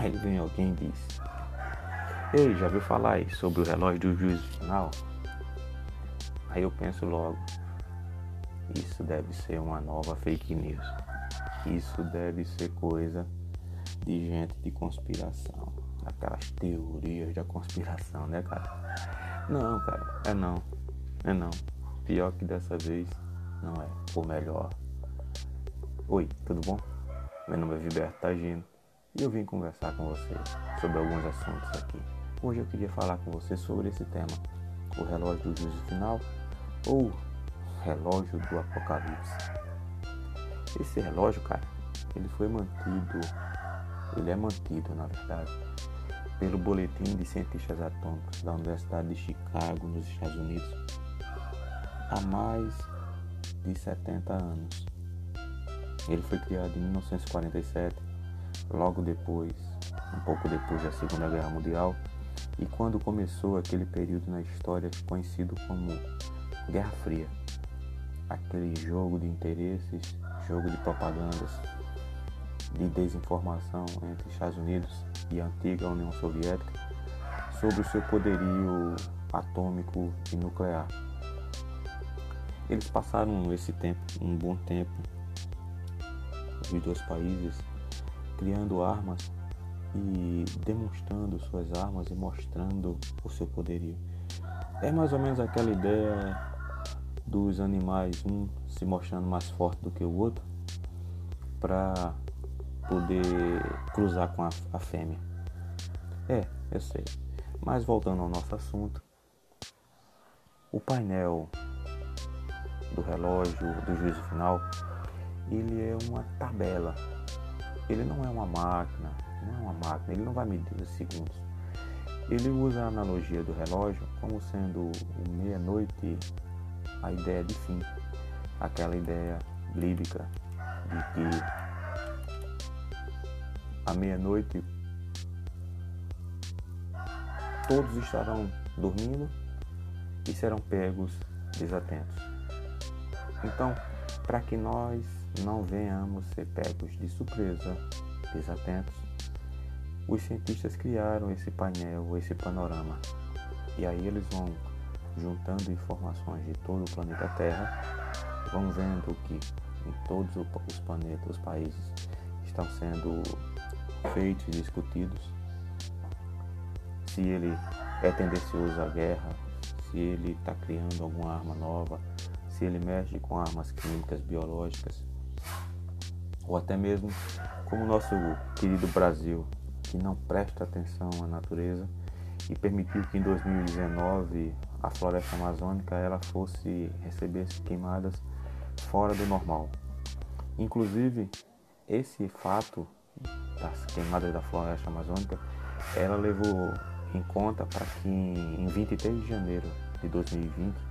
Aí vem alguém e diz: Ei, já viu falar aí sobre o relógio do juízo final? Aí eu penso logo: Isso deve ser uma nova fake news. Isso deve ser coisa de gente de conspiração. Aquelas teorias da conspiração, né, cara? Não, cara, é não. É não. Pior que dessa vez, não é. Ou melhor. Oi, tudo bom? Meu nome é Viberto Tagino e eu vim conversar com você sobre alguns assuntos aqui. Hoje eu queria falar com você sobre esse tema: o relógio do juízo final ou relógio do apocalipse. Esse relógio, cara, ele foi mantido, ele é mantido, na verdade, pelo Boletim de Cientistas Atômicos da Universidade de Chicago, nos Estados Unidos, há mais de 70 anos. Ele foi criado em 1947, logo depois, um pouco depois da Segunda Guerra Mundial, e quando começou aquele período na história conhecido como Guerra Fria. Aquele jogo de interesses, jogo de propagandas, de desinformação entre Estados Unidos e a antiga União Soviética sobre o seu poderio atômico e nuclear. Eles passaram esse tempo, um bom tempo, os dois países, criando armas e demonstrando suas armas e mostrando o seu poderio. É mais ou menos aquela ideia dos animais, um se mostrando mais forte do que o outro, para poder cruzar com a, a fêmea. É, eu sei. Mas voltando ao nosso assunto, o painel do relógio do juízo final, ele é uma tabela. Ele não é uma máquina, não é uma máquina, ele não vai medir os segundos. Ele usa a analogia do relógio como sendo meia-noite a ideia de fim, aquela ideia bíblica de que à meia-noite todos estarão dormindo e serão pegos desatentos. Então, para que nós não venhamos ser pegos de surpresa, desatentos, os cientistas criaram esse painel, esse panorama. E aí eles vão juntando informações de todo o planeta Terra, vão vendo que em todos os planetas, os países estão sendo feitos e discutidos. Se ele é tendencioso à guerra, se ele está criando alguma arma nova, se ele mexe com armas químicas, biológicas, ou até mesmo como o nosso querido Brasil, que não presta atenção à natureza e permitiu que em 2019 a floresta amazônica ela fosse receber queimadas fora do normal. Inclusive, esse fato das queimadas da floresta amazônica, ela levou em conta para que em 23 de janeiro de 2020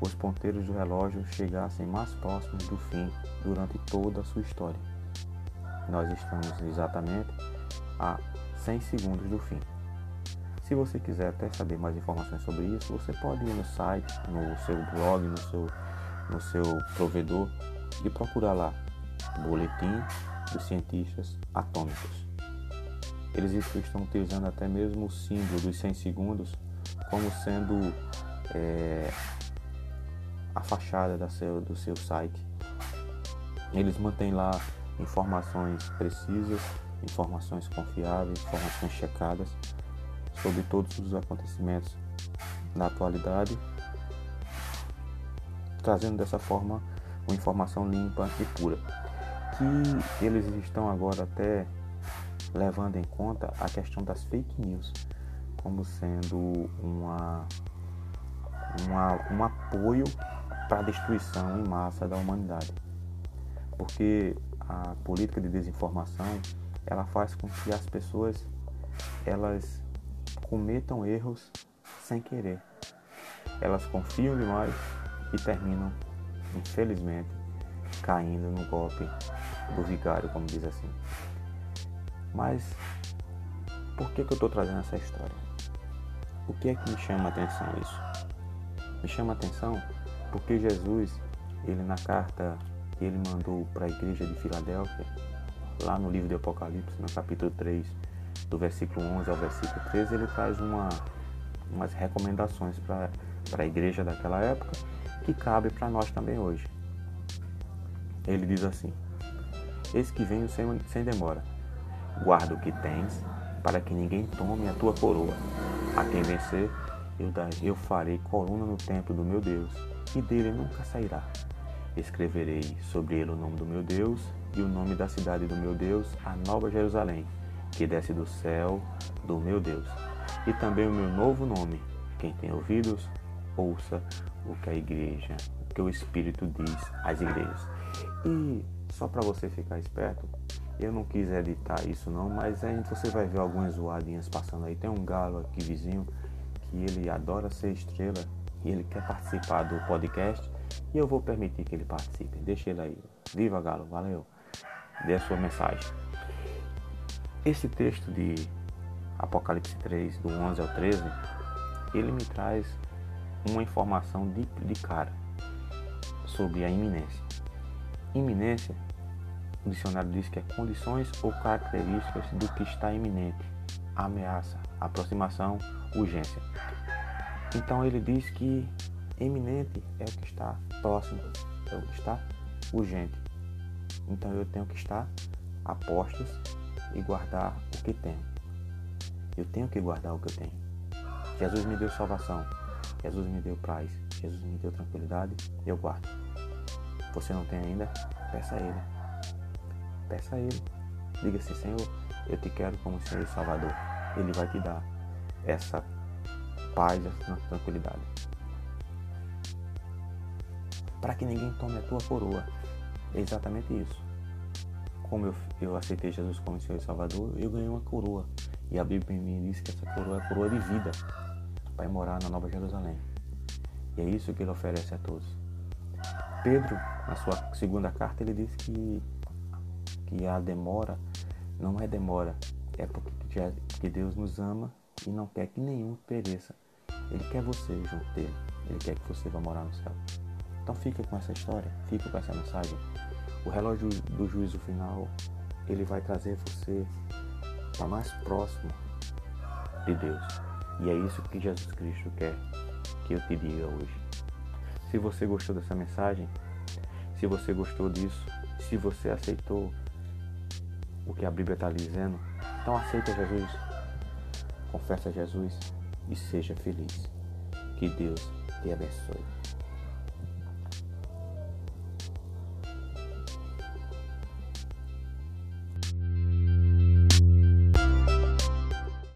os ponteiros do relógio chegassem mais próximos do fim durante toda a sua história. Nós estamos exatamente a 100 segundos do fim. Se você quiser até saber mais informações sobre isso, você pode ir no site, no seu blog, no seu, no seu provedor e procurar lá Boletim dos Cientistas Atômicos. Eles estão utilizando até mesmo o símbolo dos 100 segundos como sendo é, a fachada seu, do seu site. Eles mantêm lá informações precisas, informações confiáveis, informações checadas sobre todos os acontecimentos na atualidade, trazendo dessa forma uma informação limpa e pura. Que eles estão agora até levando em conta a questão das fake news como sendo uma, uma um apoio para a destruição em massa da humanidade. Porque a política de desinformação ela faz com que as pessoas elas cometam erros sem querer. Elas confiam demais e terminam, infelizmente, caindo no golpe do vigário, como diz assim. Mas por que, que eu estou trazendo essa história? O que é que me chama a atenção isso? Me chama a atenção porque Jesus, ele na carta que ele mandou para a igreja de Filadélfia, lá no livro de Apocalipse, no capítulo 3, do versículo 11 ao versículo 13, ele traz uma, umas recomendações para a igreja daquela época que cabe para nós também hoje. Ele diz assim: Eis que venho sem, sem demora. Guarda o que tens, para que ninguém tome a tua coroa. A quem vencer, eu, eu farei coluna no templo do meu Deus, e dele nunca sairá. Escreverei sobre ele o nome do meu Deus e o nome da cidade do meu Deus, a Nova Jerusalém, que desce do céu do meu Deus. E também o meu novo nome. Quem tem ouvidos, ouça o que a igreja, o que o Espírito diz às igrejas. E só para você ficar esperto, eu não quis editar isso não, mas aí você vai ver algumas zoadinhas passando aí. Tem um galo aqui vizinho que ele adora ser estrela e ele quer participar do podcast e eu vou permitir que ele participe. Deixa ele aí. Viva Galo, valeu. Dê a sua mensagem. Esse texto de Apocalipse 3, do 11 ao 13, ele me traz uma informação de, de cara sobre a iminência. Iminência, o dicionário diz que é condições ou características do que está iminente, ameaça, aproximação, urgência. Então ele diz que eminente é o que está próximo, é o que está urgente. Então eu tenho que estar a postos e guardar o que tenho. Eu tenho que guardar o que eu tenho. Jesus me deu salvação, Jesus me deu paz, Jesus me deu tranquilidade, eu guardo. Você não tem ainda? Peça a Ele. Peça a Ele. Diga assim, Senhor, eu te quero como Senhor e Salvador. Ele vai te dar essa paz, essa tranquilidade. Para que ninguém tome a tua coroa. É exatamente isso. Como eu, eu aceitei Jesus como Senhor e Salvador, eu ganhei uma coroa. E a Bíblia me diz que essa coroa é a coroa de vida. Vai morar na Nova Jerusalém. E é isso que ele oferece a todos. Pedro, na sua segunda carta, ele diz que, que a demora não é demora, é porque que Deus nos ama e não quer que nenhum pereça, ele quer você junto dele. Ele quer que você vá morar no céu. Então fica com essa história, fica com essa mensagem. O relógio do juízo final, ele vai trazer você para mais próximo de Deus. E é isso que Jesus Cristo quer que eu te diga hoje. Se você gostou dessa mensagem, se você gostou disso, se você aceitou o que a Bíblia está dizendo, então aceita Jesus, confessa Jesus e seja feliz. Que Deus te abençoe.